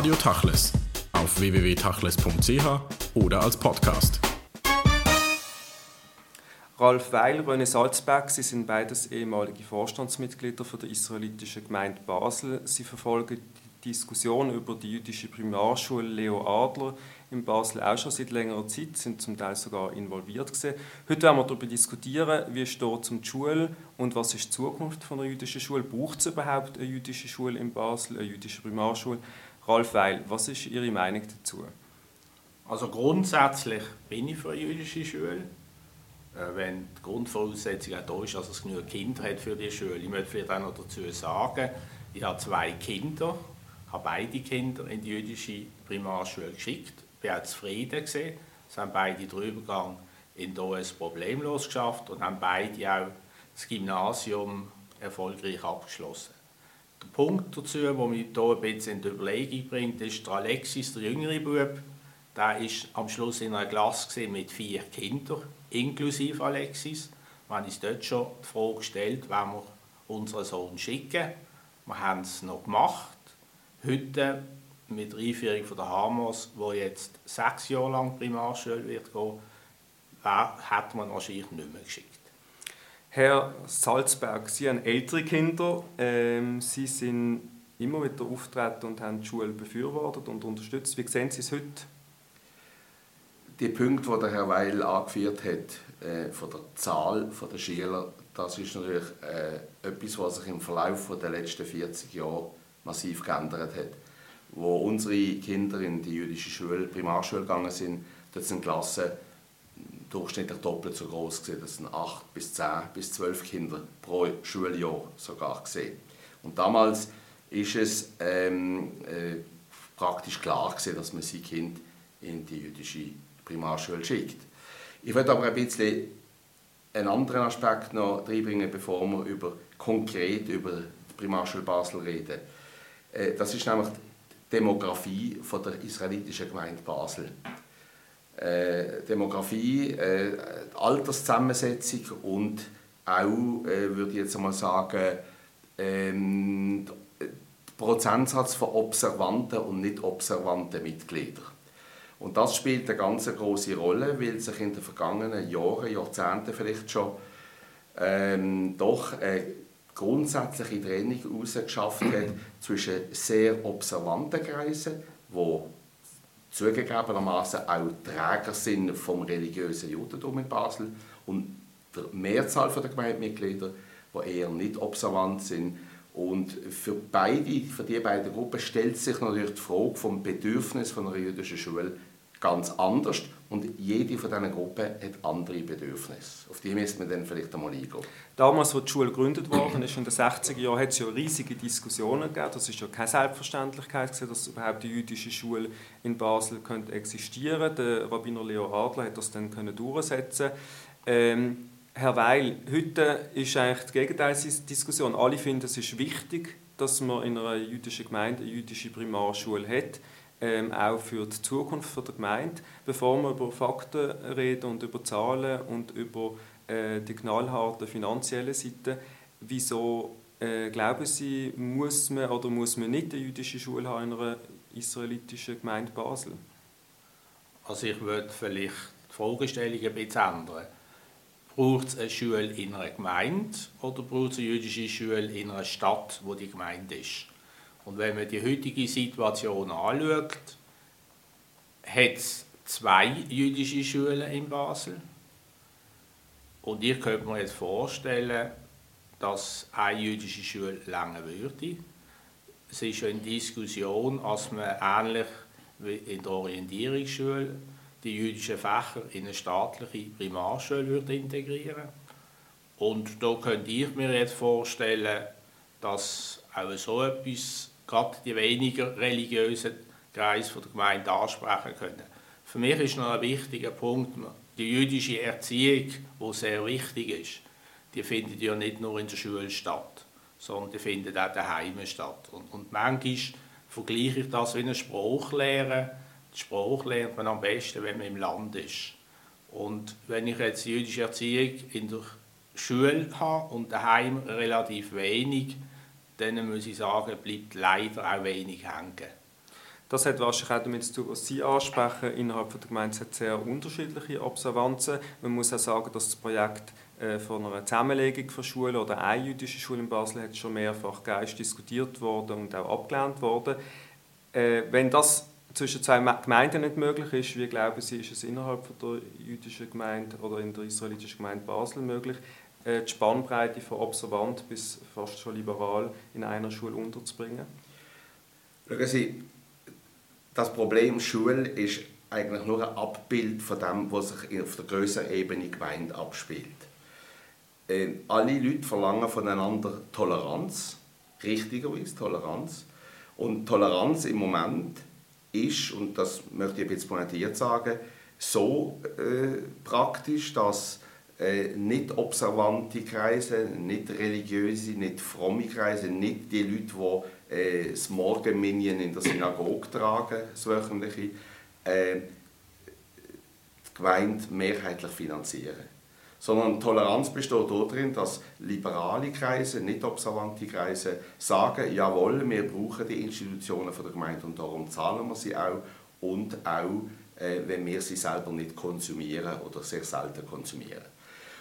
Radio Tachles auf www.tachles.ch oder als Podcast. Ralf Weil, René Salzberg, Sie sind beides ehemalige Vorstandsmitglieder der israelitischen Gemeinde Basel. Sie verfolgen die Diskussion über die jüdische Primarschule Leo Adler in Basel auch schon seit längerer Zeit, sind zum Teil sogar involviert gewesen. Heute werden wir darüber diskutieren, wie steht zum Schule und was ist die Zukunft von einer jüdischen Schule. Braucht es überhaupt eine jüdische Schule in Basel, eine jüdische Primarschule? Ralf Weil, was ist Ihre Meinung dazu? Also grundsätzlich bin ich für jüdische Schule. Äh, wenn die Grundvoraussetzung auch da ist, dass es genug Kinder hat für die Schule. Ich möchte vielleicht auch noch dazu sagen, ich habe zwei Kinder, habe beide Kinder in die jüdische Primarschule geschickt bin auch zufrieden gewesen. Es haben beide den Übergang in die OS problemlos geschafft und haben beide auch das Gymnasium erfolgreich abgeschlossen. Der Punkt dazu, der mich hier ein bisschen in die Überlegung bringt, ist der Alexis, der jüngere Bub, der war am Schluss in einer Klasse mit vier Kindern, inklusive Alexis. Wir haben uns dort schon die Frage gestellt, wenn wir unseren Sohn schicken. Wir haben es noch gemacht. Heute mit der Einführung der Hamos, wo jetzt sechs Jahre lang Primarschule wird gehen, hat man wahrscheinlich nicht mehr geschickt. Herr Salzberg, Sie haben ältere Kinder. Ähm, Sie sind immer wieder auftreten und haben die Schule befürwortet und unterstützt. Wie sehen Sie es heute? Die Punkte, die der Herr Weil angeführt hat, äh, von der Zahl der Schüler, das ist natürlich äh, etwas, was sich im Verlauf der letzten 40 Jahre massiv geändert hat wo unsere Kinder in die jüdische Schule, Primarschule gegangen sind, dort sind Klassen durchschnittlich doppelt so groß gesehen. Das sind acht bis zehn bis zwölf Kinder pro Schuljahr sogar gesehen. Und damals ist es ähm, äh, praktisch klar gewesen, dass man sein Kind in die jüdische Primarschule schickt. Ich werde aber ein bisschen einen anderen Aspekt noch reinbringen, bevor wir über, konkret über die Primarschule Basel reden. Äh, das ist nämlich Demografie von der israelitischen Gemeinde Basel. Äh, Demografie, äh, Alterszusammensetzung und auch, äh, würde ich jetzt einmal sagen, ähm, Prozentsatz von observanten und nicht observanten Mitgliedern. Und das spielt eine ganz große Rolle, weil sich in den vergangenen Jahren, Jahrzehnten vielleicht schon, ähm, doch äh, grundsätzliche Trennung herausgeschafft hat zwischen sehr observanten Kreisen, die zugegebenermaßen auch Träger sind vom religiösen Judentum in Basel und der Mehrzahl der Gemeindemitglieder, die eher nicht observant sind. Und für, beide, für die beiden Gruppen stellt sich natürlich die Frage vom Bedürfnis von einer jüdischen Schule ganz anders und jede von diesen Gruppen hat andere Bedürfnisse. Auf die müsste man dann vielleicht einmal eingehen. Damals, als die Schule gegründet ist, in den 60er Jahren, hat es ja riesige Diskussionen gegeben. Das ist ja keine Selbstverständlichkeit, dass überhaupt die jüdische Schule in Basel könnte existieren. Der Rabbiner Leo Adler hat das dann durchsetzen ähm, Herr Weil, heute ist eigentlich die Gegenteilsdiskussion. Alle finden, es ist wichtig, dass man in einer jüdischen Gemeinde eine jüdische Primarschule hat ähm, auch für die Zukunft der Gemeinde, bevor wir über Fakten reden und über Zahlen und über äh, die knallharte finanzielle Seite. Wieso äh, glauben Sie, muss man oder muss man nicht eine jüdische Schule haben in einer israelitischen Gemeinde Basel? Also ich würde vielleicht die Fragestellung ein bisschen ändern. Braucht es eine Schule in einer Gemeinde oder braucht es eine jüdische Schule in einer Stadt, wo die Gemeinde ist? Und wenn man die heutige Situation anschaut, hat es zwei jüdische Schulen in Basel. Und ich könnte mir jetzt vorstellen, dass eine jüdische Schule lange würde. Es ist in Diskussion, dass man ähnlich wie in der Orientierungsschule die jüdischen Fächer in eine staatliche Primarschule würde integrieren Und da könnte ich mir jetzt vorstellen, dass auch so etwas gerade die weniger religiösen Kreise der Gemeinde ansprechen können. Für mich ist noch ein wichtiger Punkt, die jüdische Erziehung, die sehr wichtig ist, die findet ja nicht nur in der Schule statt, sondern die findet auch daheim statt. Und, und manchmal vergleiche ich das wie eine Spruchlehre. Die Spruch lernt man am besten, wenn man im Land ist. Und wenn ich jetzt jüdische Erziehung in der Schule habe und daheim relativ wenig, dann muss ich sagen, bleibt leider auch wenig hängen. Das hat wahrscheinlich auch damit zu tun, was Sie ansprechen. Innerhalb der Gemeinde hat sehr unterschiedliche Observanzen. Man muss auch sagen, dass das Projekt äh, von einer Zusammenlegung von Schulen oder eine jüdische Schule in Basel hat schon mehrfach geist diskutiert worden und auch abgelehnt worden. Äh, wenn das zwischen zwei Gemeinden nicht möglich ist, wie glauben Sie, ist es innerhalb der jüdischen Gemeinde oder in der israelitischen Gemeinde Basel möglich, die Spannbreite von observant bis fast schon liberal in einer Schule unterzubringen? Schauen Sie, das Problem Schule ist eigentlich nur ein Abbild von dem, was sich auf der größeren Ebene Gemeinde abspielt. Äh, alle Leute verlangen voneinander Toleranz, richtigerweise Toleranz. Und Toleranz im Moment ist, und das möchte ich bisschen pointiert sagen, so äh, praktisch, dass äh, nicht observante Kreise, nicht religiöse, nicht fromme Kreise, nicht die Leute, die äh, das Morgenminion in der Synagoge tragen, das wöchentliche, äh, die Gemeinde mehrheitlich finanzieren. Sondern Toleranz besteht darin, dass liberale Kreise, nicht observante Kreise sagen, jawohl, wir brauchen die Institutionen der Gemeinde und darum zahlen wir sie auch und auch, äh, wenn wir sie selber nicht konsumieren oder sehr selten konsumieren.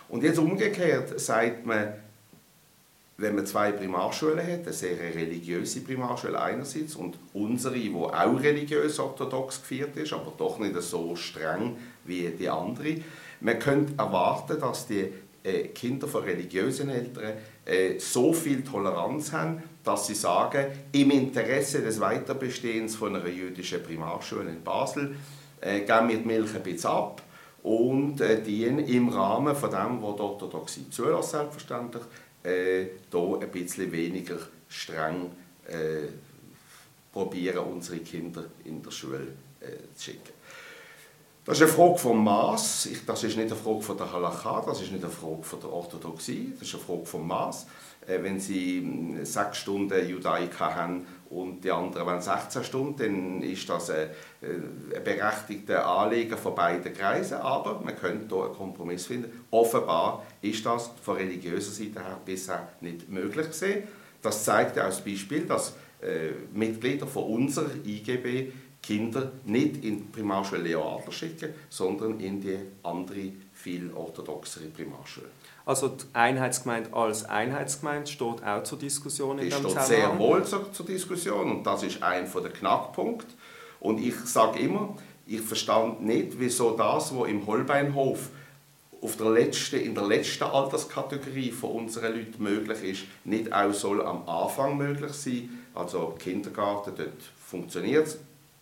Und jetzt umgekehrt sagt man, wenn man zwei Primarschulen hat, eine sehr religiöse Primarschule einerseits und unsere, die auch religiös orthodox geführt ist, aber doch nicht so streng wie die andere, man könnte erwarten, dass die äh, Kinder von religiösen Eltern äh, so viel Toleranz haben, dass sie sagen, im Interesse des Weiterbestehens von einer jüdischen Primarschule in Basel äh, geben wir die Milch ein bisschen ab und äh, dienen im Rahmen von dem, was die Orthodoxie zulässt, selbstverständlich, äh, hier ein bisschen weniger streng äh, probieren, unsere Kinder in der Schule äh, zu schicken. Das ist eine Frage vom Maß. Das ist nicht eine Frage von der Halacha, das ist nicht eine Frage von der Orthodoxie, das ist eine Frage vom Maß. Äh, wenn Sie hm, sechs Stunden Judaika haben und die anderen wollen 16 Stunden, dann ist das ein, äh, ein berechtigtes Anliegen von beiden Kreisen, aber man könnte hier einen Kompromiss finden. Offenbar ist das von religiöser Seite her bisher nicht möglich gewesen. Das zeigt ja das Beispiel, dass äh, Mitglieder von unserer IGB Kinder nicht in die Primarschule Leo Adler schicken, sondern in die andere, viel orthodoxere Primarschule. Also die Einheitsgemeinde als Einheitsgemeinde steht auch zur Diskussion in diesem Zusammenhang? steht sehr wohl zur, zur Diskussion und das ist ein der Knackpunkte. Und ich sage immer, ich verstand nicht, wieso das, was im Holbeinhof auf der letzten, in der letzten Alterskategorie von unseren Leuten möglich ist, nicht auch soll am Anfang möglich sein. Also Kindergarten, dort funktioniert es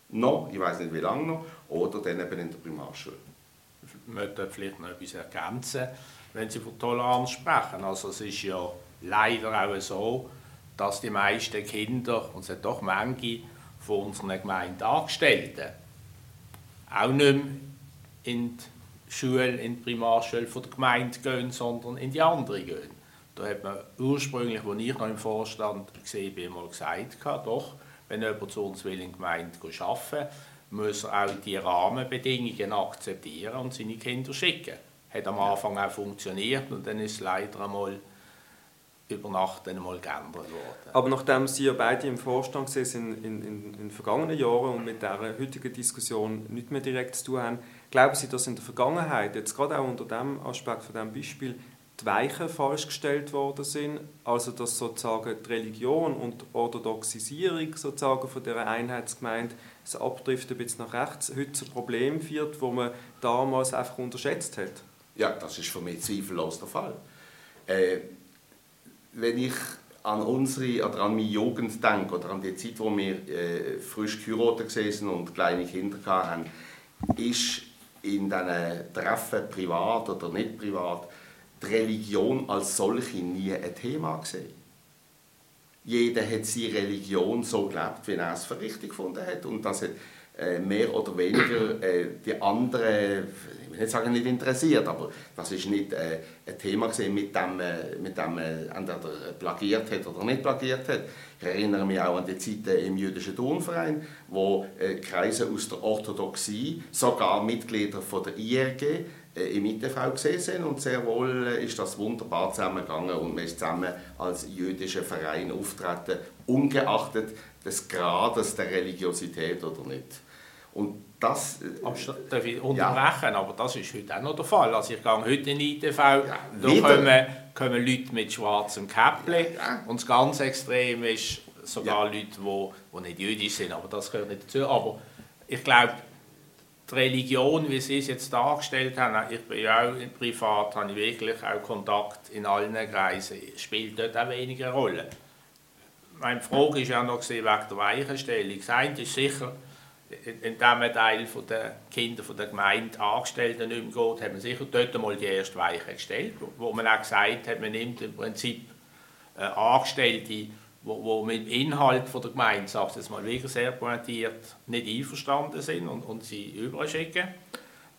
noch, ich weiß nicht wie lange noch, oder dann eben in der Primarschule. Ich möchte vielleicht noch etwas ergänzen, wenn Sie von Toleranz sprechen. Also es ist ja leider auch so, dass die meisten Kinder, und es sind doch manche von unseren Gemeindeangestellten, auch nicht mehr in die Schule, in die Primarschule von der Gemeinde gehen, sondern in die andere gehen. Da hat man ursprünglich, als ich noch im Vorstand war, mal gesagt, doch, wenn jemand zu uns will in der Gemeinde arbeiten muss er auch die Rahmenbedingungen akzeptieren und seine Kinder schicken. Hat am Anfang auch funktioniert und dann ist es leider einmal über Nacht einmal geändert worden. Aber nachdem Sie ja beide im Vorstand sind in, in, in den vergangenen Jahren und mit der heutigen Diskussion nicht mehr direkt zu tun haben, glauben Sie, dass in der Vergangenheit, jetzt gerade auch unter dem Aspekt von diesem Beispiel, die Weichen falsch gestellt worden sind, also dass sozusagen die Religion und die Orthodoxisierung sozusagen von der Einheitsgemeinde das Abdriften ein bisschen nach rechts heute zu Problem führt, wo man damals einfach unterschätzt hat. Ja, das ist für mich zweifellos der Fall. Äh, wenn ich an unsere oder an meine Jugend denke oder an die Zeit, wo wir äh, frisch geheiratet waren und kleine Kinder hatten, ist in diesen Treffen, privat oder nicht privat, die Religion als solche nie ein Thema gesehen. Jeder hat seine Religion so gelebt, wie er es für richtig gefunden hat. Und das hat äh, mehr oder weniger äh, die anderen, ich will nicht sagen nicht interessiert, aber das ist nicht äh, ein Thema gesehen, mit dem, äh, mit dem äh, entweder plagiert hat oder nicht plagiert hat. Ich erinnere mich auch an die Zeiten im jüdischen Turnverein, wo äh, Kreise aus der Orthodoxie, sogar Mitglieder von der IRG, im ITV gesehen sind und sehr wohl äh, ist das wunderbar zusammengegangen und man ist zusammen als jüdischer Verein auftreten, ungeachtet des Grades der Religiosität oder nicht. Und das, äh, darf ich unterbrechen, ja. aber das ist heute auch noch der Fall. Also ich gehe heute in die ITV, ja, da kommen, kommen Leute mit schwarzem Käppli ja. und das ganz Extrem ist sogar. Leute, die, die nicht jüdisch sind, aber das gehört nicht dazu. Aber ich glaube, die Religion, wie Sie es jetzt dargestellt haben, ich bin ja auch privat, habe ich wirklich auch Kontakt in allen Kreisen, spielt dort auch weniger Rolle. Meine Frage ist ja noch wegen der Weichenstellung. Das eine ist sicher, in diesem Teil der Kinder der Gemeinde Angestellten nicht mehr geht, hat man sicher dort einmal die erste Weiche gestellt, wo man auch gesagt hat, man nimmt im Prinzip äh, Angestellte wo, wo mit dem Inhalt von der Gemeinde, sage jetzt mal wirklich sehr pointiert, nicht einverstanden sind und, und sie überschicken.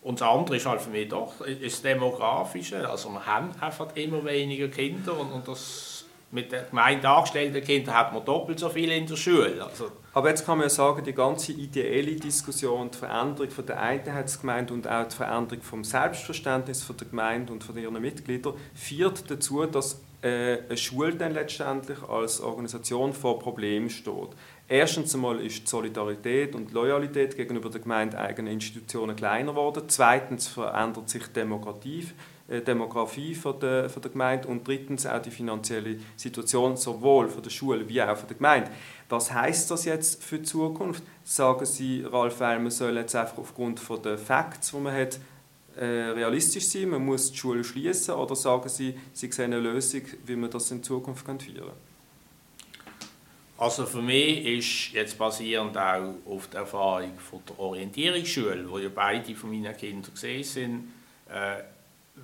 Und das andere ist halt für mich doch das Demografische. Also wir haben einfach immer weniger Kinder und, und das mit den Gemeinde angestellten Kindern hat man doppelt so viele in der Schule. Also aber jetzt kann man ja sagen, die ganze ideelle Diskussion, die Veränderung von der Einheitsgemeinde und auch die Veränderung vom Selbstverständnis von der Gemeinde und von ihren Mitgliedern führt dazu, dass äh, eine Schule dann letztendlich als Organisation vor Problemen steht. Erstens einmal ist die Solidarität und Loyalität gegenüber der gemeindeeigenen Institutionen kleiner geworden. Zweitens verändert sich Demokratie, äh, Demografie von der, von der Gemeinde und drittens auch die finanzielle Situation sowohl von der Schule wie auch von der Gemeinde. Was heißt das jetzt für die Zukunft? Sagen Sie, Ralf Weil, man soll jetzt einfach aufgrund von der Facts, die man hat, äh, realistisch sein, man muss die Schule schließen oder sagen Sie, Sie sehen eine Lösung, wie man das in Zukunft führen kann? Also für mich ist jetzt basierend auch auf der Erfahrung von der Orientierungsschule, wo ja beide von meinen Kindern gesehen sind, äh,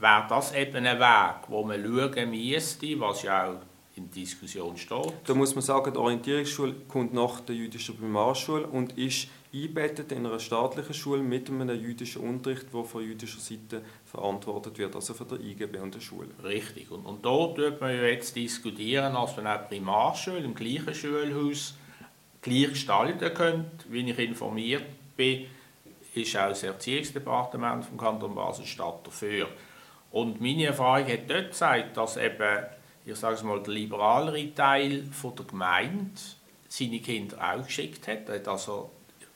wäre das eben ein Weg, wo man schauen müsste, was ja auch in Diskussion steht. Da muss man sagen, die Orientierungsschule kommt nach der jüdischen Primarschule und ist eingebettet in einer staatlichen Schule mit einem jüdischen Unterricht, der von jüdischer Seite verantwortet wird, also von der IGB und der Schule. Richtig. Und, und da tut man ja jetzt diskutieren, dass man auch Primarschule im gleichen Schulhaus gleich gestalten könnte. Wie ich informiert bin, ist auch das Erziehungsdepartement vom Kanton Basel-Stadt dafür. Und meine Erfahrung hat dort gezeigt, dass eben, ich sage es mal, der liberalere Teil von der Gemeinde seine Kinder auch geschickt hat. Er hat also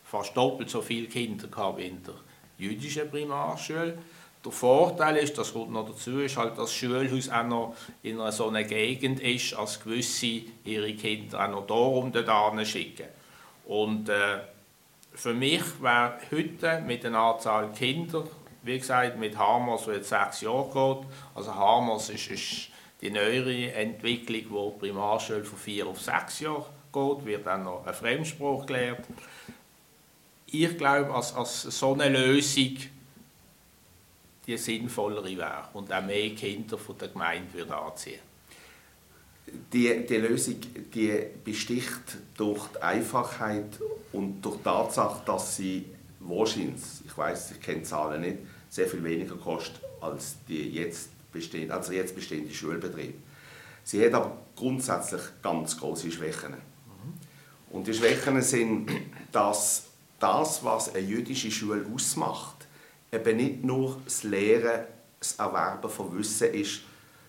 fast doppelt so viele Kinder gehabt wie in der jüdischen Primarschule. Der Vorteil ist, das kommt noch dazu, ist halt, dass das Schulhaus auch noch in einer so einer Gegend ist, als gewisse ihre Kinder auch noch darum dorthin schicken. Und äh, für mich wäre heute mit einer Anzahl Kinder, wie gesagt, mit Hamas, die jetzt sechs Jahre geht, also Hamas ist, ist die neuere Entwicklung, wo die Primarschule von vier auf sechs Jahre geht, wird dann noch ein Fremdspruch gelehrt ich glaube, als, als so eine Lösung die sinnvollere wäre und auch mehr Kinder von der Gemeinde würde anziehen. Die, die Lösung die besticht durch die Einfachheit und durch die Tatsache, dass sie wahrscheinlich, ich weiß, ich kenne die Zahlen nicht, sehr viel weniger kostet als die jetzt bestehende, also jetzt bestehende Schulbetrieb. Sie hat aber grundsätzlich ganz große Schwächen. Und die Schwächen sind, dass das, was eine jüdische Schule ausmacht, eben nicht nur das Lehren, das Erwerben von Wissen ist,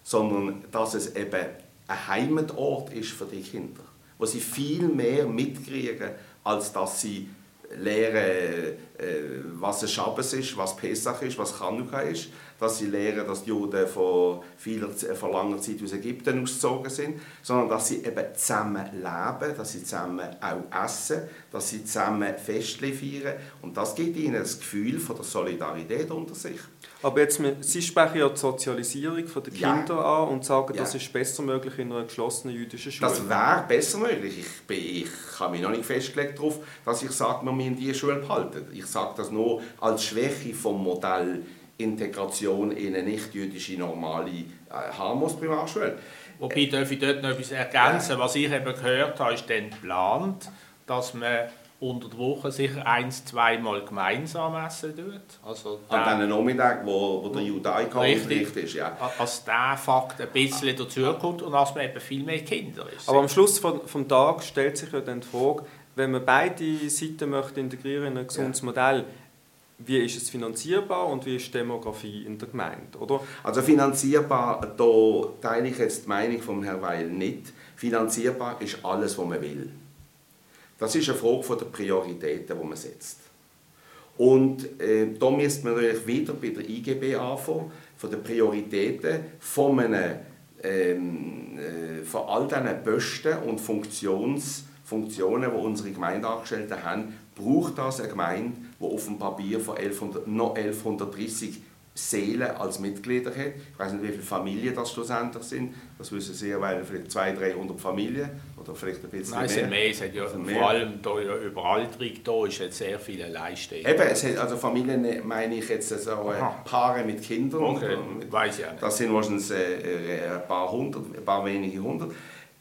sondern dass es eben ein Heimatort ist für die Kinder, wo sie viel mehr mitkriegen, als dass sie lernen, äh, was ein Schabbos ist, was Pesach ist, was Chanukka ist, dass sie lernen, dass die Juden von, vieler, von langer Zeit aus Ägypten ausgezogen sind, sondern dass sie eben zusammen leben, dass sie zusammen auch essen, dass sie zusammen Feste feiern und das gibt ihnen das Gefühl von der Solidarität unter sich. Aber jetzt, Sie sprechen ja die Sozialisierung der Kinder ja. an und sagen, ja. das ist besser möglich in einer geschlossenen jüdischen Schule. Das wäre besser möglich. Ich, bin, ich habe mich noch nicht festgelegt darauf, dass ich sage, wir müssen diese Schule behalten. Ich sage das nur als Schwäche vom Modell Integration in eine nicht-jüdische normale äh, Harmos-Primarschule. Wobei, darf ich dort noch etwas ergänzen? Was ich eben gehört habe, ist dann geplant, dass man unter der Woche sicher ein-, zweimal gemeinsam essen tut. Also An diesen Nachmittag, wo, wo der Judaika-Unterricht ist. Ja. Als der Fakt ein bisschen dazukommt und dass man eben viel mehr Kinder ist. Aber am Schluss des vom Tag stellt sich ja dann die Frage, wenn man beide Seiten möchte integrieren in ein gesundes ja. Modell, wie ist es finanzierbar und wie ist die Demografie in der Gemeinde, oder? Also finanzierbar, da teile ich jetzt die Meinung von Herrn Weil nicht. Finanzierbar ist alles, was man will. Das ist eine Frage der Prioritäten, die man setzt. Und äh, da müsste man natürlich wieder bei der IGB anfangen, von den Prioritäten von, einem, ähm, äh, von all diesen Posten und Funktions, Funktionen, die unsere Gemeindeangestellten haben, braucht das eine Gemeinde, die auf dem Papier von 1100, noch 1130 Seelen als Mitglieder hat. Ich weiß nicht, wie viele Familien das schlussendlich sind. Das wissen Sie ja, weil vielleicht 200, 300 Familien oder vielleicht ein bisschen Nein, es mehr. sind mehr. Es hat ja Also vor mehr. allem da ja Überalterung da ist jetzt sehr viele Leihstellen. Eben, es hat, also Familien meine ich jetzt so äh, Aha. Paare mit Kindern. Okay, weiß ich auch nicht. das sind wahrscheinlich äh, äh, ein paar hundert, ein paar wenige hundert.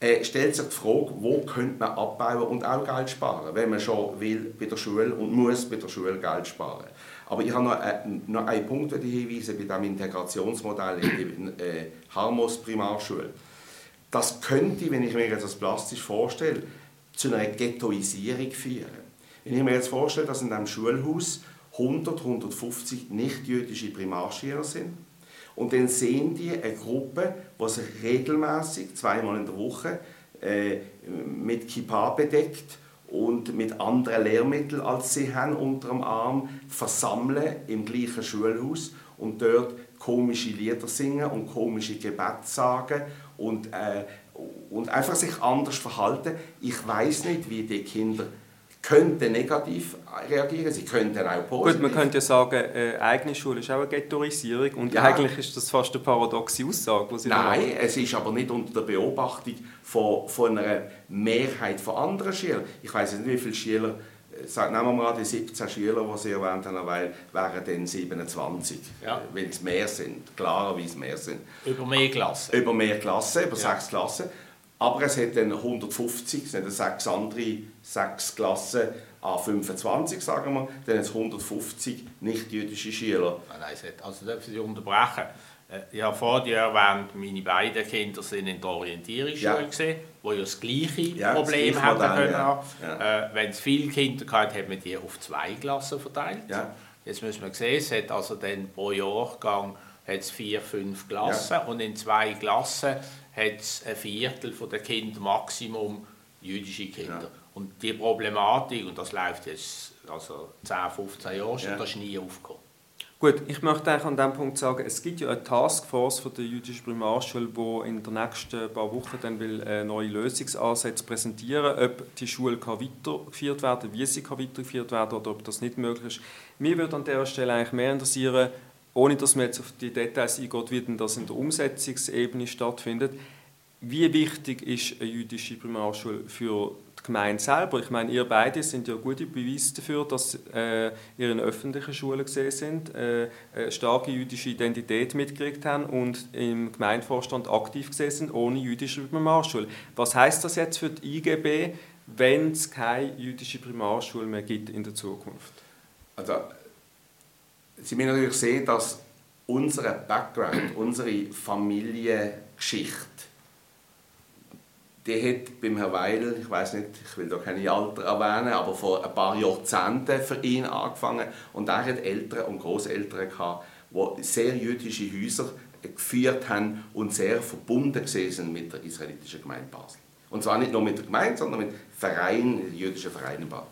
Äh, stellt sich die Frage, wo könnte man abbauen und auch Geld sparen, wenn man schon will bei der Schule und muss bei der Schule Geld sparen. Aber ich habe noch, äh, noch einen Punkt den ich hinweisen bei diesem Integrationsmodell in der äh, Harmos Primarschule. Das könnte, wenn ich mir jetzt das plastisch vorstelle, zu einer Ghettoisierung führen. Wenn ich mir jetzt vorstelle, dass in einem Schulhaus 100, 150 nicht-jüdische Primarschüler sind und dann sehen die eine Gruppe, die sich regelmäßig zweimal in der Woche äh, mit Kippa bedeckt und mit anderen Lehrmitteln als sie haben unter dem Arm versammeln im gleichen Schulhaus und dort komische Lieder singen und komische Gebete sagen und, äh, und einfach sich anders verhalten. Ich weiß nicht, wie die Kinder könnten negativ reagieren, sie könnten auch positiv. Gut, man könnte ja sagen, äh, eigene Schule ist auch eine Ghettoisierung und Ja. eigentlich ist das fast eine paradoxe Aussage, die Sie Nein, machen. es ist aber nicht unter der Beobachtung von, von einer Mehrheit von anderen Schülern. Ich weiß nicht, wie viele Schüler, äh, sagen, nehmen wir mal die 17 Schüler, die Sie erwähnt haben, weil wären dann 27, Ja. weil es mehr sind, klarerweise mehr sind. Über mehr Klassen. Über mehr Klassen, über Ja. sechs Klassen. Aber es hat dann 150, es sind sechs andere, sechs Klassen A25, sagen wir, dann hat es 150 nicht-jüdische Schüler. Nein, nein, es hat- also darf ich unterbrechen. Äh, Ich habe vor dir erwähnt, meine beiden Kinder sind in der Orientierungsschule, Ja. gewesen, wo ja das gleiche Ja, das Problem gleiche hatten können. ja. haben. Äh, Wenn es viele Kinder gab, hat man die auf zwei Klassen verteilt. Ja. Jetzt müssen wir sehen, es hat also dann pro Jahrgang hat es vier, fünf Klassen und in zwei Klassen hat es ein Viertel von der Kinder Maximum jüdische Kinder. Ja. Und die Problematik, und das läuft jetzt also 10, 15 Jahre schon, Ja. das ist nie aufgekommen. Gut, ich möchte eigentlich an diesem Punkt sagen, es gibt ja eine Taskforce von der jüdischen Primarschule, die in den nächsten paar Wochen dann will äh, neue Lösungsansätze präsentieren ob die Schule kann weitergeführt werden wie sie kann weitergeführt werden oder ob das nicht möglich ist. Mir würde an dieser Stelle eigentlich mehr interessieren, ohne dass man jetzt auf die Details eingeht, wie denn das in der Umsetzungsebene stattfindet, wie wichtig ist eine jüdische Primarschule für die Gemeinde selber? Ich meine, ihr beide sind ja gute Beweise dafür, dass äh, ihr in öffentlichen Schulen gesehen sind, äh, eine starke jüdische Identität mitgekriegt haben und im Gemeindevorstand aktiv gesehen sind, ohne jüdische Primarschule. Was heißt das jetzt für die IGB, wenn es keine jüdische Primarschule mehr gibt in der Zukunft? Also, Sie müssen natürlich sehen, dass unser Background, unsere Familiengeschichte, die hat beim Herrn Weil, ich weiß nicht, ich will da keine Alter erwähnen, aber vor ein paar Jahrzehnten für ihn angefangen und er hat Eltern und Großeltern gehabt, die sehr jüdische Häuser geführt haben und sehr verbunden sind mit der israelitischen Gemeinde Basel. Und zwar nicht nur mit der Gemeinde, sondern mit Vereinen, jüdischen Vereinen in Basel.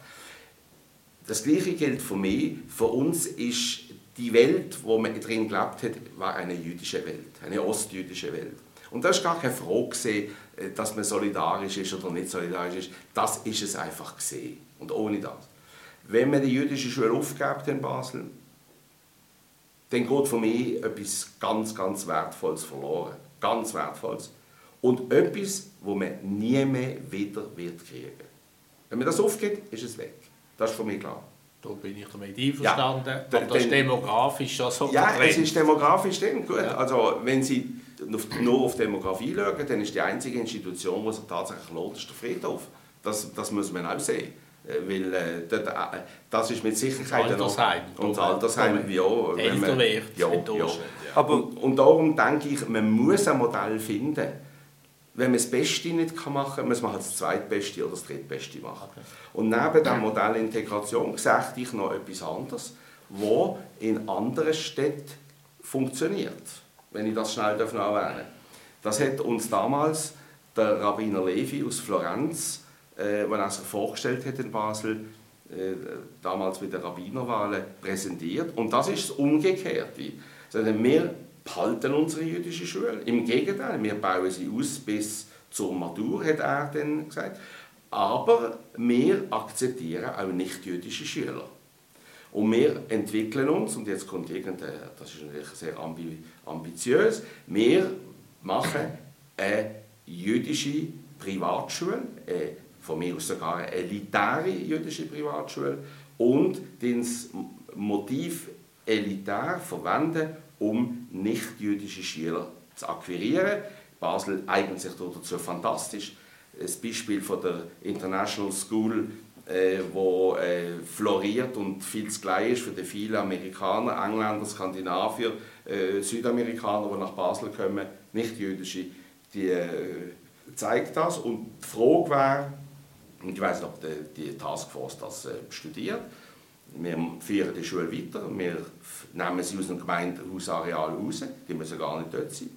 Das Gleiche gilt für mich. Für uns ist die Welt, wo man drin gelebt hat, war eine jüdische Welt, eine ostjüdische Welt. Und da ist gar keine Frage, gewesen, äh, dass man solidarisch ist oder nicht solidarisch ist. Das ist es einfach gesehen. Und ohne das. Wenn man die jüdische Schule aufgibt in Basel, dann geht für mich etwas ganz, ganz Wertvolles verloren. Ganz Wertvolles. Und etwas, wo man nie mehr wieder wird kriegen. Wenn man das aufgibt, ist es weg. Das ist für mich klar. Da bin ich damit einverstanden. Ja, aber das ist demografisch ja so Ja, es ist demografisch stimmt. Gut. Ja. Also, wenn Sie nur auf Demografie schauen, dann ist die einzige Institution, die sich tatsächlich lohnt, ist der Friedhof. Das, das muss man auch sehen. Äh, Weil äh, äh, das ist mit Sicherheit Das Altersheim. Und das Altersheim, ja. Älter wird ja, ja. Aber Und, und darum denke ich, man muss ein Modell finden. Wenn man das Beste nicht kann machen kann, muss man halt das Zweitbeste oder das Drittbeste machen. Und neben der Modellintegration sehe ich noch etwas anderes. wo in anderen Städten funktioniert, wenn ich das schnell noch erwähnen Das hat uns damals der Rabbiner Levi aus Florenz, äh, als er sich vorgestellt hat in Basel, äh, damals mit der Rabbinerwahlen präsentiert. Und das ist das Umgekehrte. Also wir behalten unsere jüdische Schule. Im Gegenteil, wir bauen sie aus bis zur Matur, hat er dann gesagt. Aber wir akzeptieren auch nicht-jüdische Schüler. Und wir entwickeln uns, und jetzt kommt irgendein, das ist natürlich sehr ambitiös, wir machen eine jüdische Privatschule, eine, von mir aus sogar eine elitäre jüdische Privatschule, und das Motiv elitär verwenden, um nicht-jüdische Schüler zu akquirieren. Basel eignet sich dazu fantastisch. Das Beispiel von der International School, äh, wo äh, floriert und viel zu gleich ist für die vielen Amerikaner, Engländer, Skandinavier, äh, Südamerikaner, die nach Basel kommen, nicht jüdische, die äh, zeigt das. Und die Frage wäre, ich weiß nicht, ob die, die Taskforce das äh, studiert, wir führen die Schule weiter, wir nehmen sie aus dem Gemeindeausareal raus, die müssen gar nicht dort sein,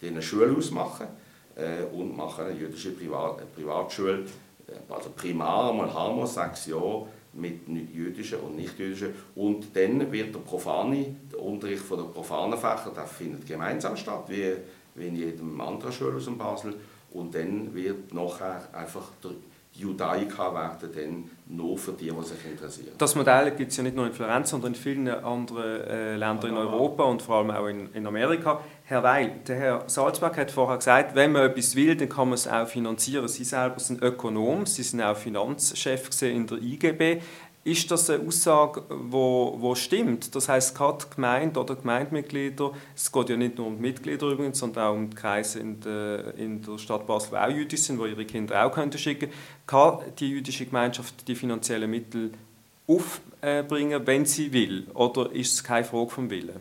die ein Schulhaus machen äh, und machen eine jüdische Privat, eine Privatschule, äh, also primar mal haben wir sechs Jahre mit jüdischen und nicht-jüdischen und dann wird der profane, der Unterricht von der profanen Fächer, der findet gemeinsam statt, wie, wie in jedem anderen Schulhaus in Basel. Und dann wird nachher einfach der Judaika werden dann nur für die, die sich interessieren. Das Modell gibt es ja nicht nur in Florenz, sondern in vielen anderen äh, Ländern in Europa und vor allem auch in, in Amerika. Herr Weil, der Herr Salzberg hat vorher gesagt, wenn man etwas will, dann kann man es auch finanzieren. Sie selber sind Ökonom, Sie sind auch Finanzchef in der IGB ist das eine Aussage, wo, wo stimmt. Das heißt, gerade Gemeinde oder Gemeindemitglieder, es geht ja nicht nur um die Mitglieder übrigens, sondern auch um die Kreise in der, in der Stadt Basel, die auch jüdisch sind, wo ihre Kinder auch könnten schicken kann die jüdische Gemeinschaft die finanziellen Mittel aufbringen, wenn sie will? Oder ist es keine Frage vom Willen?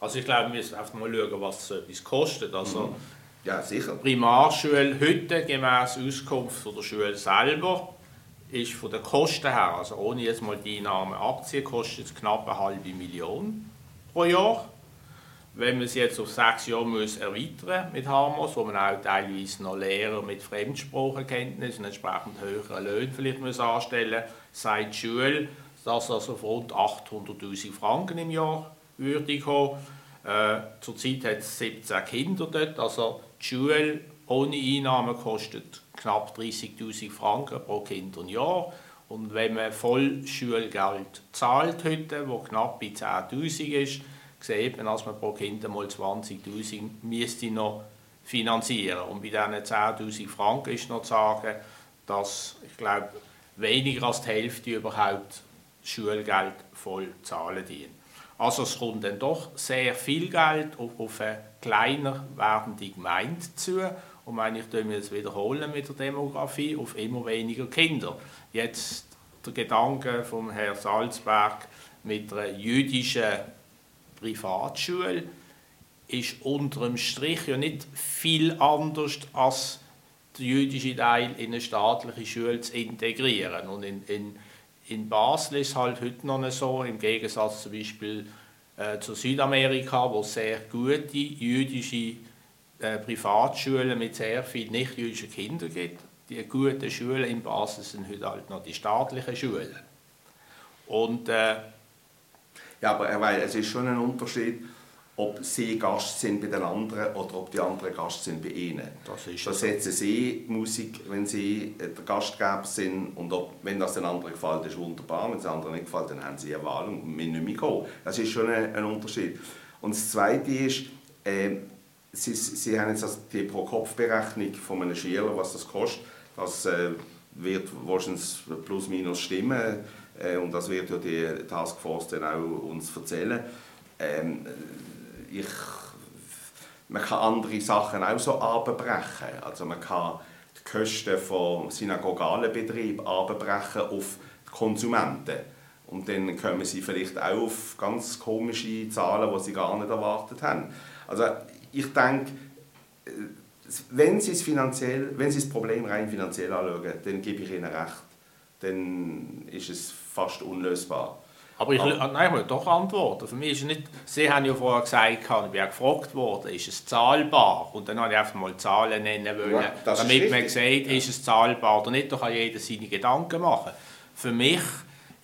Also ich glaube, wir müssen einfach mal schauen, was so etwas kostet. Also mhm. ja, sicher. Primarschule heute, gemäß Auskunft von der Schule selber, ist von den Kosten her, also ohne jetzt mal die Einnahmen abziehen, kostet es knapp eine halbe Million pro Jahr. Wenn man es jetzt auf sechs Jahre muss erweitern mit Hamos, wo man auch teilweise noch Lehrer mit Fremdsprachenkenntnissen und entsprechend höheren Löhnen vielleicht muss anstellen muss, sagt die Schule, dass also auf rund 800'000 Franken im Jahr würde kommen. Äh, zurzeit hat es 17 Kinder dort, also die Schule ohne Einnahmen kostet knapp 30.000 Franken pro Kind und Jahr. Und wenn man voll Schulgeld zahlt heute, wo knapp bei 10.000 ist, sieht man, dass man pro Kind mal 20.000 müsste noch finanzieren. Und bei diesen 10.000 Franken ist noch zu sagen, dass ich glaube, weniger als die Hälfte überhaupt Schulgeld voll zahlen dienen. Also es kommt dann doch sehr viel Geld auf, auf eine kleiner werdende Gemeinde zu und wenn ich das wiederholen mit der Demografie, auf immer weniger Kinder. Jetzt der Gedanke vom Herrn Salzberg mit einer jüdischen Privatschule ist unter dem Strich ja nicht viel anders als der jüdische Teil in eine staatliche Schule zu integrieren. Und in, in, in Basel ist es halt heute noch so, im Gegensatz zum Beispiel äh, zu Südamerika, wo es sehr gute jüdische äh, Privatschulen mit sehr vielen nicht-jüdischen Kindern gibt. Die guten Schulen in Basel sind heute halt noch die staatlichen Schulen. Und, äh, ja, aber weil es ist schon ein Unterschied, ob sie Gast sind bei den anderen oder ob die anderen Gast sind bei ihnen. Das ist da setzen sie Musik, wenn sie der Gastgeber sind und ob, wenn das den anderen gefällt, ist wunderbar. Wenn es den anderen nicht gefällt, dann haben sie eine Wahl und müssen nicht mehr kommen. Das ist schon ein, ein Unterschied. Und das Zweite ist, äh, Sie, Sie haben jetzt also die Pro-Kopf-Berechnung von einem Schüler, was das kostet. Das äh, wird wahrscheinlich plus minus stimmen äh, und das wird ja die Taskforce dann auch uns erzählen. Ähm, ich, man kann andere Sachen auch so abbrechen. Also man kann die Kosten vom synagogalen Betrieb abbrechen auf die Konsumenten. Und dann kommen sie vielleicht auch auf ganz komische Zahlen, die sie gar nicht erwartet haben. Also ich denke, äh, wenn Sie, es finanziell, wenn Sie das Problem rein finanziell anschauen, dann gebe ich Ihnen recht. Dann ist es fast unlösbar. Aber ich, ah. nein, ich will doch antworten. Für mich ist nicht, Sie haben ja vorher gesagt, ich bin ja gefragt worden, ist es zahlbar? Und dann habe ich einfach mal Zahlen nennen wollen, ja, damit man sieht, ist es zahlbar oder nicht. Da kann jeder seine Gedanken machen. Für mich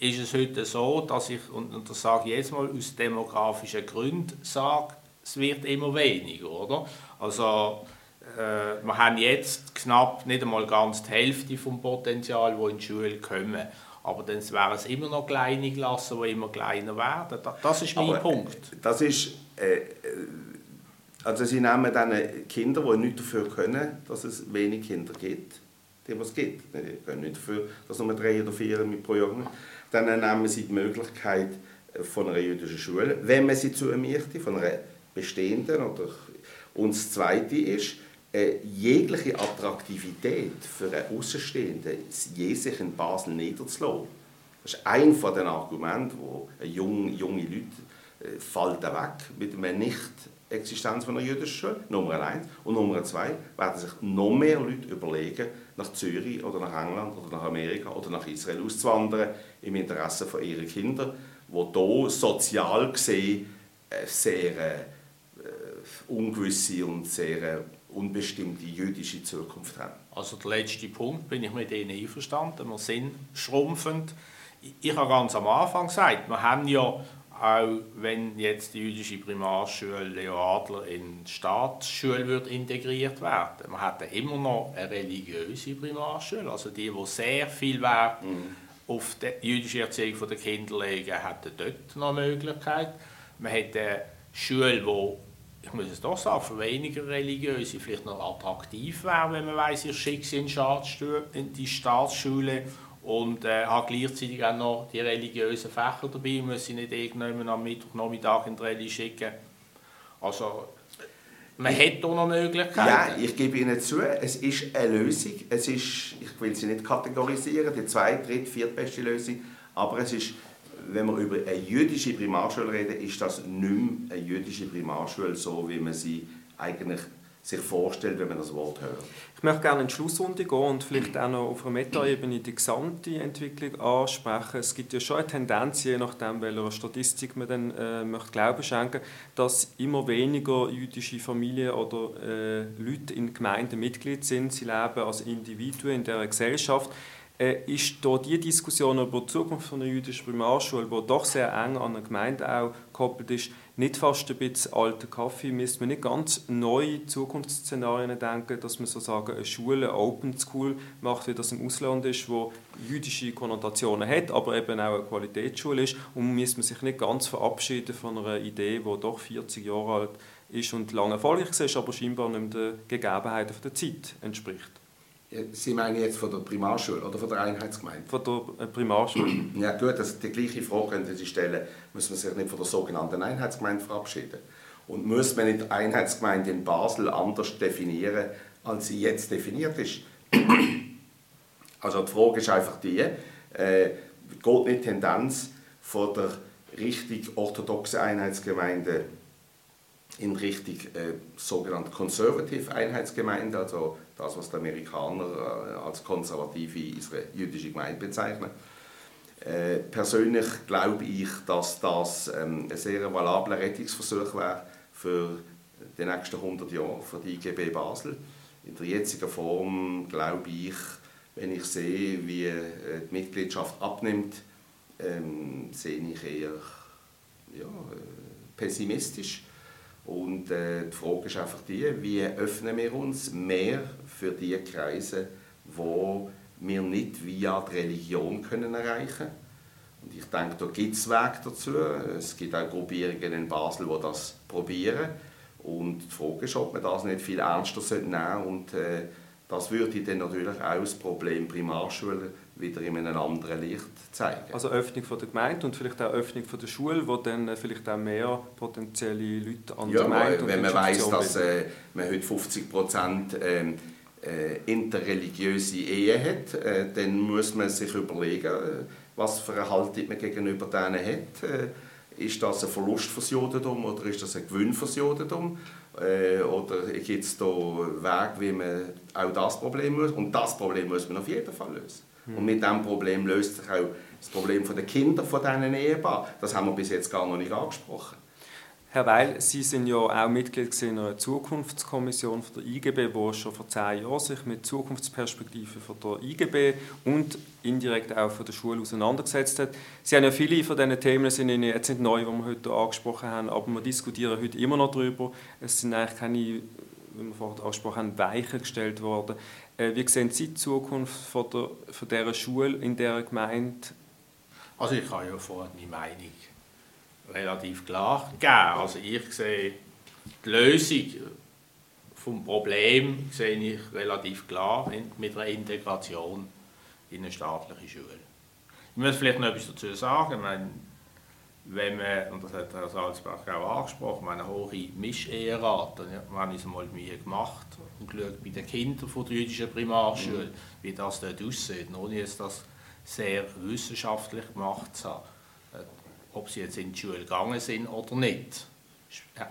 ist es heute so, dass ich, und, und das sage ich jetzt mal aus demografischen Gründen, sage, es wird immer weniger, oder? Also, äh, wir haben jetzt knapp nicht einmal ganz die Hälfte vom Potenzial, das in die Schule kommen. Aber dann wären es immer noch kleine Klassen, die immer kleiner werden. Das ist mein Aber, Punkt. Das ist, äh, äh, also Sie nehmen dann Kinder, die nicht dafür können, dass es wenig Kinder gibt, die es gibt. Die können nicht dafür, dass nur drei oder vier mit pro Jahr. Dann nehmen Sie die Möglichkeit von einer jüdischen Schule, wenn man sie zu möchte, von einer bestehenden. Oder und das Zweite ist, äh, jegliche Attraktivität für einen Außenstehenden, je sich in Basel niederzulassen. Das ist ein von den Argumenten, wo junge, junge Leute äh, fällt weg mit einer Nicht-Existenz einer jüdischen Schule, Nummer eins. Und Nummer zwei werden sich noch mehr Leute überlegen, nach Zürich oder nach England oder nach Amerika oder nach Israel auszuwandern, im Interesse von ihren Kindern, wo hier sozial gesehen äh, sehr äh, ungewisse und sehr unbestimmte jüdische Zukunft haben. Also der letzte Punkt bin ich mit Ihnen einverstanden. Wir sind schrumpfend. Ich habe ganz am Anfang gesagt, wir haben ja auch wenn jetzt die jüdische Primarschule Leo Adler in die Staatsschule wird integriert werden, wir hätten immer noch eine religiöse Primarschule, also die, die sehr viel Wert mhm. auf die jüdische Erziehung der Kinder legen, hätten dort noch eine Möglichkeit. Man hätte eine Schule, die ich muss es doch sagen, für weniger religiöse vielleicht noch attraktiv wäre, wenn man weiß, ihr schickt sie in die Staatsschule und äh, hat gleichzeitig auch noch die religiösen Fächer dabei, muss sie nicht irgendwann am Mittwochnachmittag in die Rallye schicken. Also, man ich, hätte auch noch Möglichkeiten. Ja, ich gebe Ihnen zu, es ist eine Lösung. Es ist, ich will sie nicht kategorisieren, die zweite, dritte, viertbeste Lösung, aber es ist wenn wir über eine jüdische Primarschule reden, ist das nicht mehr eine jüdische Primarschule, so wie man sie eigentlich sich vorstellt, wenn man das Wort hört. Ich möchte gerne in die Schlussrunde gehen und vielleicht auch noch auf einer Metaebene die gesamte Entwicklung ansprechen. Es gibt ja schon eine Tendenz, je nachdem, welcher Statistik man dann äh, möchte Glauben schenken, dass immer weniger jüdische Familien oder äh, Leute in Gemeinden Mitglied sind. Sie leben als Individuen in der Gesellschaft ist da die Diskussion über die Zukunft von der jüdischen Primarschule, die doch sehr eng an der Gemeinde auch gekoppelt ist, nicht fast ein bisschen alter Kaffee? Müsste man nicht ganz neue Zukunftsszenarien denken, dass man sozusagen eine Schule, eine Open School macht, wie das im Ausland ist, wo jüdische Konnotationen hat, aber eben auch eine Qualitätsschule ist und müsste man sich nicht ganz verabschieden von einer Idee, die doch 40 Jahre alt ist und lange erfolgreich ist, aber scheinbar nicht den Gegebenheiten der Zeit entspricht. Sie meinen jetzt von der Primarschule oder von der Einheitsgemeinde? Von der äh, Primarschule. Ja gut, das, die gleiche Frage können Sie stellen, muss man sich nicht von der sogenannten Einheitsgemeinde verabschieden? Und muss man nicht die Einheitsgemeinde in Basel anders definieren, als sie jetzt definiert ist? Also die Frage ist einfach die, äh, geht nicht die Tendenz von der richtig orthodoxen Einheitsgemeinde in Richtung äh, sogenannte Conservative Einheitsgemeinde, also das, was die Amerikaner äh, als konservative jüdische Gemeinde bezeichnen. Äh, persönlich glaube ich, dass das ähm, ein sehr valabler Rettungsversuch wäre für die nächsten 100 Jahre für die IGB Basel. In der jetzigen Form glaube ich, wenn ich sehe, wie äh, die Mitgliedschaft abnimmt, ähm, sehe ich eher ja, pessimistisch. Und äh, die Frage ist einfach die, wie öffnen wir uns mehr für die Kreise, wo wir nicht via die Religion können erreichen können. Und ich denke, da gibt es Wege dazu. Es gibt auch Gruppierungen in Basel, die das probieren. Und die Frage ist, ob man das nicht viel ernster nehmen sollte. Und äh, das würde dann natürlich auch das Problem Primarschule wieder in einem anderen Licht zeigen. Also Öffnung von der Gemeinde und vielleicht auch Öffnung von der Schule, wo dann äh, vielleicht auch mehr potenzielle Leute an ja, der Gemeinde wenn man weiß, dass äh, man heute 50 Prozent ähm, äh, interreligiöse Ehe hat, äh, dann muss man sich überlegen, äh, was für eine Haltung man gegenüber denen hat. Ist das ein Verlust fürs Judentum oder ist das ein Gewinn fürs Judentum? Oder gibt es da Wege, wie man auch das Problem löst? Und das Problem muss man auf jeden Fall lösen. Und mit diesem Problem löst sich auch das Problem der Kinder von diesen Ehepaaren. Das haben wir bis jetzt gar noch nicht angesprochen. Herr Weil, Sie sind ja auch Mitglied in einer Zukunftskommission von der IGB, die schon vor zehn Jahren sich mit Zukunftsperspektiven von der IGB und indirekt auch von der Schule auseinandergesetzt hat. Sie haben ja viele von diesen Themen sind Ihnen jetzt nicht neu, die wir heute angesprochen haben, aber wir diskutieren heute immer noch darüber. Es sind eigentlich keine, wie wir vorhin angesprochen haben, Weichen gestellt worden. Äh, wie sehen Sie die Zukunft von, der, von dieser Schule in dieser Gemeinde? Also ich habe ja vorhin meine Meinung relativ klar gegeben. Also ich sehe die Lösung vom Problem sehe ich relativ klar mit einer Integration in eine staatliche Schule. Ich muss vielleicht noch etwas dazu sagen. Meine, wenn man, und das hat Herr Salzberg auch angesprochen, eine hohe Mischeherate, wir haben uns mal Mühe gemacht und geschaut bei den Kindern von der jüdischen Primarschule, mhm. wie das dort aussieht, ohne jetzt das sehr wissenschaftlich gemacht zu haben ob sie jetzt in die Schule gegangen sind oder nicht,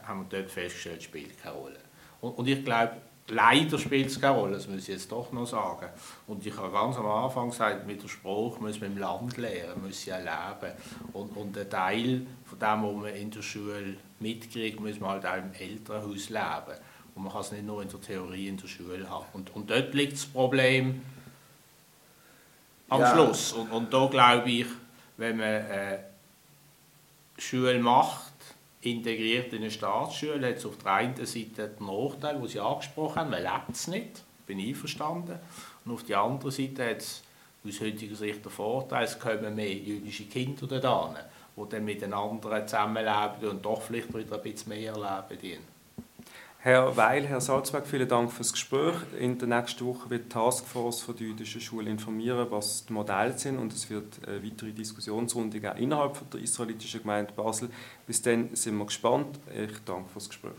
haben wir dort festgestellt, spielt keine Rolle. Und, und ich glaube, leider spielt es keine Rolle, das muss ich jetzt doch noch sagen. Und ich habe ganz am Anfang gesagt, mit dem Spruch muss man im Land lernen, muss ja leben. Und, und ein Teil von dem, was man in der Schule mitkriegt, muss man halt auch im Elternhaus leben. Und man kann es nicht nur in der Theorie in der Schule haben. Und, und dort liegt das Problem am ja. Schluss. Und, und da glaube ich, wenn man äh, Schule macht, integriert in eine Staatsschule, hat es auf der einen Seite den Nachteil, den Sie angesprochen haben, man lebt es nicht, bin ich einverstanden. Und auf der anderen Seite hat es aus heutiger Sicht den Vorteil, es kommen mehr jüdische Kinder dorthin, die dann mit den anderen zusammenleben und doch vielleicht wieder ein bisschen mehr erleben. Herr Weil, Herr Salzberg, vielen Dank für das Gespräch. In der nächsten Woche wird die Taskforce von der jüdischen Schule informieren, was die Modelle sind und es wird eine weitere Diskussionsrunde geben innerhalb der israelitischen Gemeinde Basel. Bis dann sind wir gespannt. Ich danke für das Gespräch.